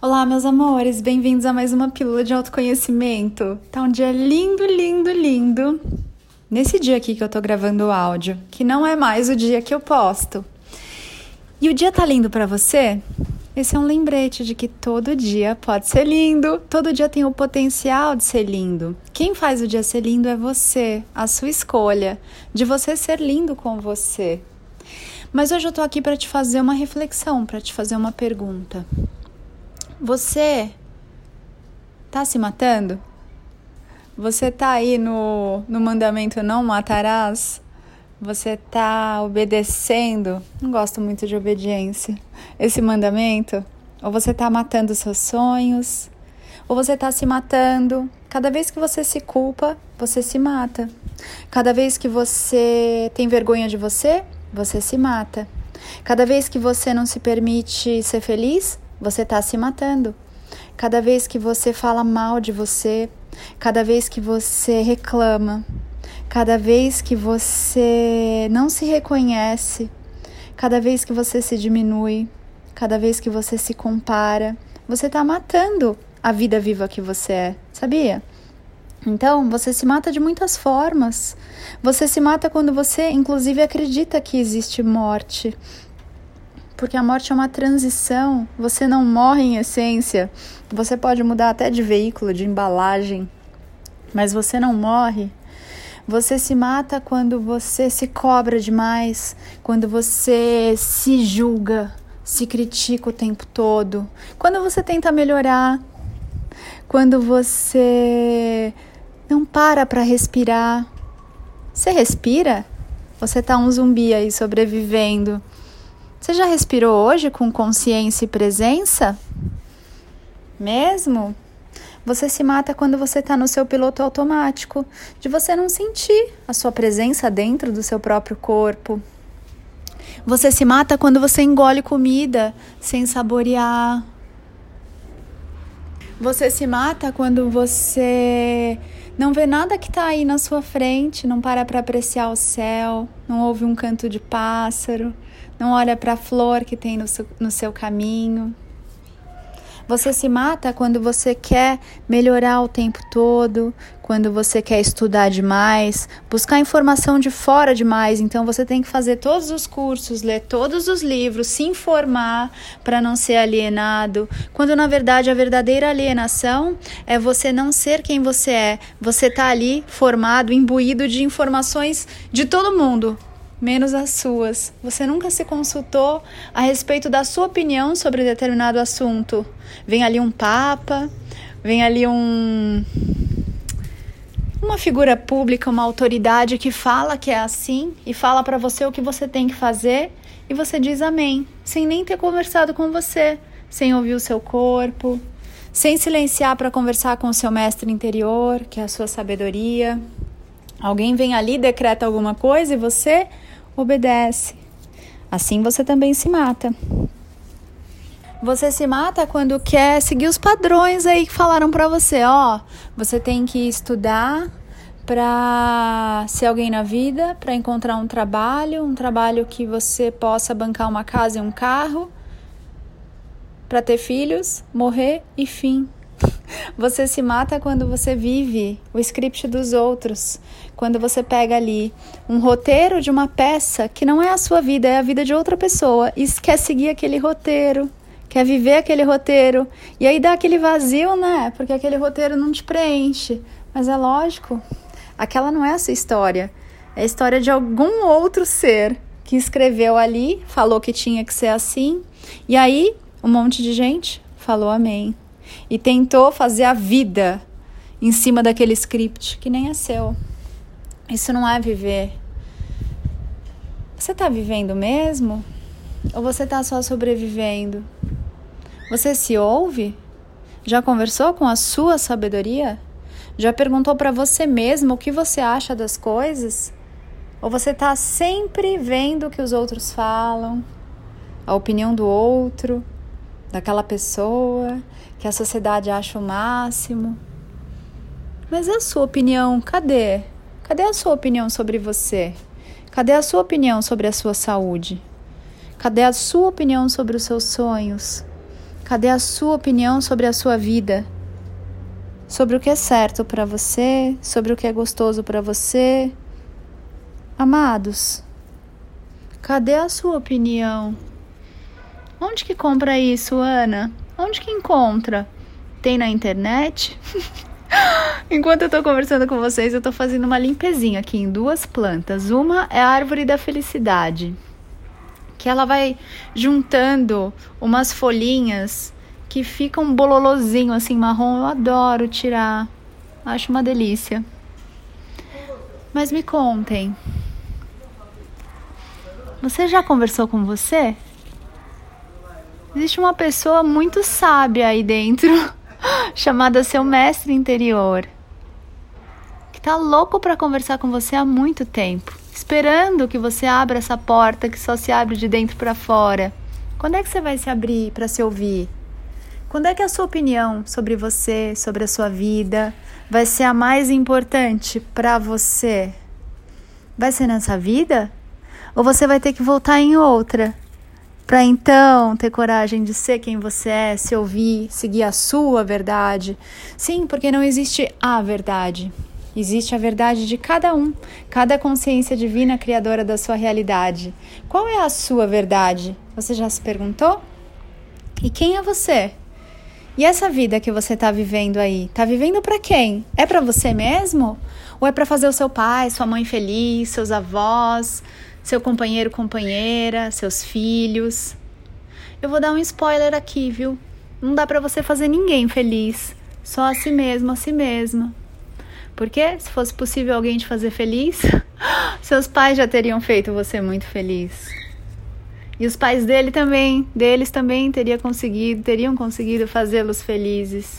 Olá, meus amores, bem-vindos a mais uma pílula de autoconhecimento. Tá um dia lindo, lindo, lindo. Nesse dia aqui que eu tô gravando o áudio, que não é mais o dia que eu posto. E o dia tá lindo para você? Esse é um lembrete de que todo dia pode ser lindo, todo dia tem o potencial de ser lindo. Quem faz o dia ser lindo é você, a sua escolha de você ser lindo com você. Mas hoje eu tô aqui para te fazer uma reflexão, para te fazer uma pergunta. Você tá se matando? Você tá aí no, no mandamento não matarás? Você tá obedecendo? Não gosto muito de obediência. Esse mandamento? Ou você tá matando seus sonhos? Ou você tá se matando? Cada vez que você se culpa, você se mata. Cada vez que você tem vergonha de você, você se mata. Cada vez que você não se permite ser feliz, você está se matando. Cada vez que você fala mal de você, cada vez que você reclama, cada vez que você não se reconhece, cada vez que você se diminui, cada vez que você se compara, você está matando a vida viva que você é, sabia? Então, você se mata de muitas formas. Você se mata quando você, inclusive, acredita que existe morte porque a morte é uma transição. Você não morre em essência. Você pode mudar até de veículo, de embalagem, mas você não morre. Você se mata quando você se cobra demais, quando você se julga, se critica o tempo todo, quando você tenta melhorar, quando você não para para respirar. Você respira? Você tá um zumbi aí sobrevivendo. Você já respirou hoje com consciência e presença? Mesmo? Você se mata quando você está no seu piloto automático, de você não sentir a sua presença dentro do seu próprio corpo. Você se mata quando você engole comida sem saborear. Você se mata quando você não vê nada que está aí na sua frente, não para para apreciar o céu, não ouve um canto de pássaro, não olha para a flor que tem no seu, no seu caminho. Você se mata quando você quer melhorar o tempo todo, quando você quer estudar demais, buscar informação de fora demais. Então você tem que fazer todos os cursos, ler todos os livros, se informar para não ser alienado. Quando na verdade a verdadeira alienação é você não ser quem você é. Você tá ali formado, imbuído de informações de todo mundo, menos as suas. Você nunca se consultou a respeito da sua opinião sobre determinado assunto. Vem ali um papa, vem ali um uma figura pública, uma autoridade que fala que é assim e fala para você o que você tem que fazer e você diz amém, sem nem ter conversado com você, sem ouvir o seu corpo, sem silenciar para conversar com o seu mestre interior, que é a sua sabedoria. Alguém vem ali, decreta alguma coisa e você obedece. Assim você também se mata. Você se mata quando quer seguir os padrões aí que falaram para você, ó, você tem que estudar para ser alguém na vida, para encontrar um trabalho, um trabalho que você possa bancar uma casa e um carro, para ter filhos, morrer e fim. Você se mata quando você vive o script dos outros, quando você pega ali um roteiro de uma peça que não é a sua vida, é a vida de outra pessoa e quer seguir aquele roteiro, quer viver aquele roteiro. E aí dá aquele vazio, né? Porque aquele roteiro não te preenche. Mas é lógico, aquela não é a sua história. É a história de algum outro ser que escreveu ali, falou que tinha que ser assim. E aí, um monte de gente falou amém e tentou fazer a vida em cima daquele script que nem é seu. Isso não é viver. Você está vivendo mesmo? Ou você está só sobrevivendo? Você se ouve? Já conversou com a sua sabedoria? Já perguntou para você mesmo o que você acha das coisas? Ou você está sempre vendo o que os outros falam, a opinião do outro, daquela pessoa que a sociedade acha o máximo. Mas a sua opinião, cadê? Cadê a sua opinião sobre você? Cadê a sua opinião sobre a sua saúde? Cadê a sua opinião sobre os seus sonhos? Cadê a sua opinião sobre a sua vida? Sobre o que é certo para você, sobre o que é gostoso para você? Amados, cadê a sua opinião? Onde que compra isso, Ana? Onde que encontra? Tem na internet? Enquanto eu tô conversando com vocês, eu tô fazendo uma limpezinha aqui em duas plantas. Uma é a árvore da felicidade que ela vai juntando umas folhinhas que ficam um bololozinho assim marrom. Eu adoro tirar. Acho uma delícia. Mas me contem. Você já conversou com você? Existe uma pessoa muito sábia aí dentro, chamada seu mestre interior, que tá louco para conversar com você há muito tempo esperando que você abra essa porta que só se abre de dentro para fora. Quando é que você vai se abrir para se ouvir? Quando é que a sua opinião sobre você, sobre a sua vida, vai ser a mais importante para você? Vai ser nessa vida? Ou você vai ter que voltar em outra? Para então ter coragem de ser quem você é, se ouvir, seguir a sua verdade. Sim, porque não existe a verdade. Existe a verdade de cada um, cada consciência divina criadora da sua realidade. Qual é a sua verdade? Você já se perguntou? E quem é você? E essa vida que você está vivendo aí, está vivendo para quem? É para você mesmo? Ou é para fazer o seu pai, sua mãe feliz, seus avós, seu companheiro, companheira, seus filhos? Eu vou dar um spoiler aqui, viu? Não dá para você fazer ninguém feliz, só a si mesmo, a si mesma. Porque se fosse possível alguém te fazer feliz, seus pais já teriam feito você muito feliz. E os pais dele também, deles também teria conseguido, teriam conseguido fazê-los felizes.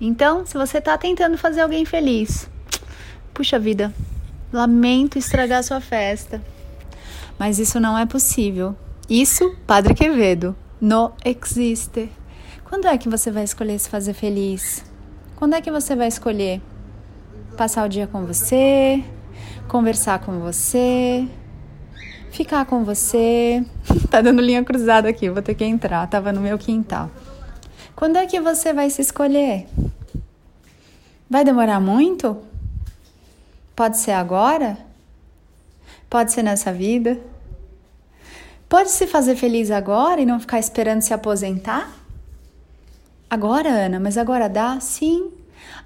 Então, se você está tentando fazer alguém feliz, puxa vida, lamento estragar sua festa. Mas isso não é possível. Isso, Padre Quevedo, não existe. Quando é que você vai escolher se fazer feliz? Quando é que você vai escolher? passar o dia com você, conversar com você, ficar com você. tá dando linha cruzada aqui, vou ter que entrar, tava no meu quintal. Quando é que você vai se escolher? Vai demorar muito? Pode ser agora? Pode ser nessa vida? Pode se fazer feliz agora e não ficar esperando se aposentar? Agora, Ana, mas agora dá? Sim.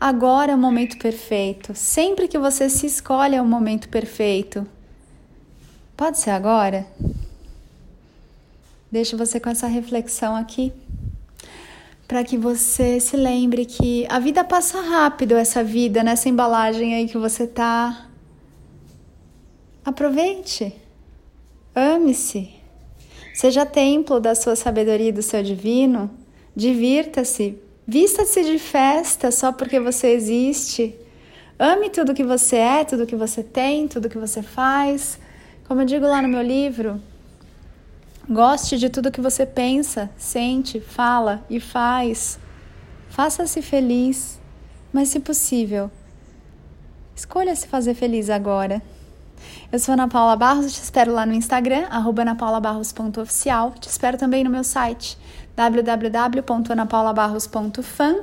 Agora é o momento perfeito. Sempre que você se escolhe é o momento perfeito. Pode ser agora? Deixo você com essa reflexão aqui. Para que você se lembre que a vida passa rápido, essa vida, nessa embalagem aí que você tá. Aproveite. Ame-se. Seja templo da sua sabedoria e do seu divino. Divirta-se, Vista-se de festa só porque você existe. Ame tudo que você é, tudo que você tem, tudo que você faz. Como eu digo lá no meu livro, goste de tudo que você pensa, sente, fala e faz. Faça-se feliz, mas se possível, escolha se fazer feliz agora. Eu sou Ana Paula Barros, te espero lá no Instagram, anapaulabarros.oficial. Te espero também no meu site, www.anapaulabarros.fan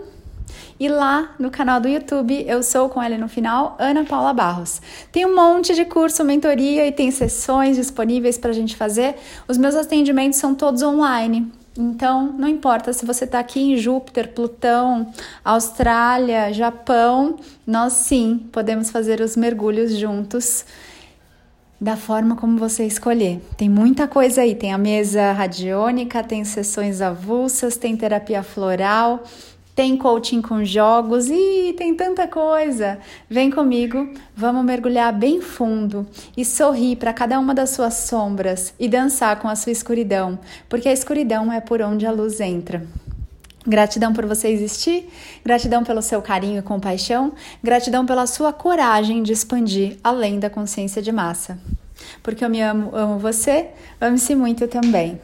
e lá no canal do YouTube eu sou com ela no final, Ana Paula Barros. Tem um monte de curso, mentoria e tem sessões disponíveis para a gente fazer. Os meus atendimentos são todos online. Então, não importa se você está aqui em Júpiter, Plutão, Austrália, Japão, nós sim podemos fazer os mergulhos juntos da forma como você escolher. Tem muita coisa aí, tem a mesa radiônica, tem sessões avulsas, tem terapia floral, tem coaching com jogos e tem tanta coisa. Vem comigo, vamos mergulhar bem fundo e sorrir para cada uma das suas sombras e dançar com a sua escuridão, porque a escuridão é por onde a luz entra. Gratidão por você existir, gratidão pelo seu carinho e compaixão, gratidão pela sua coragem de expandir além da consciência de massa. Porque eu me amo, amo você, ame-se muito também.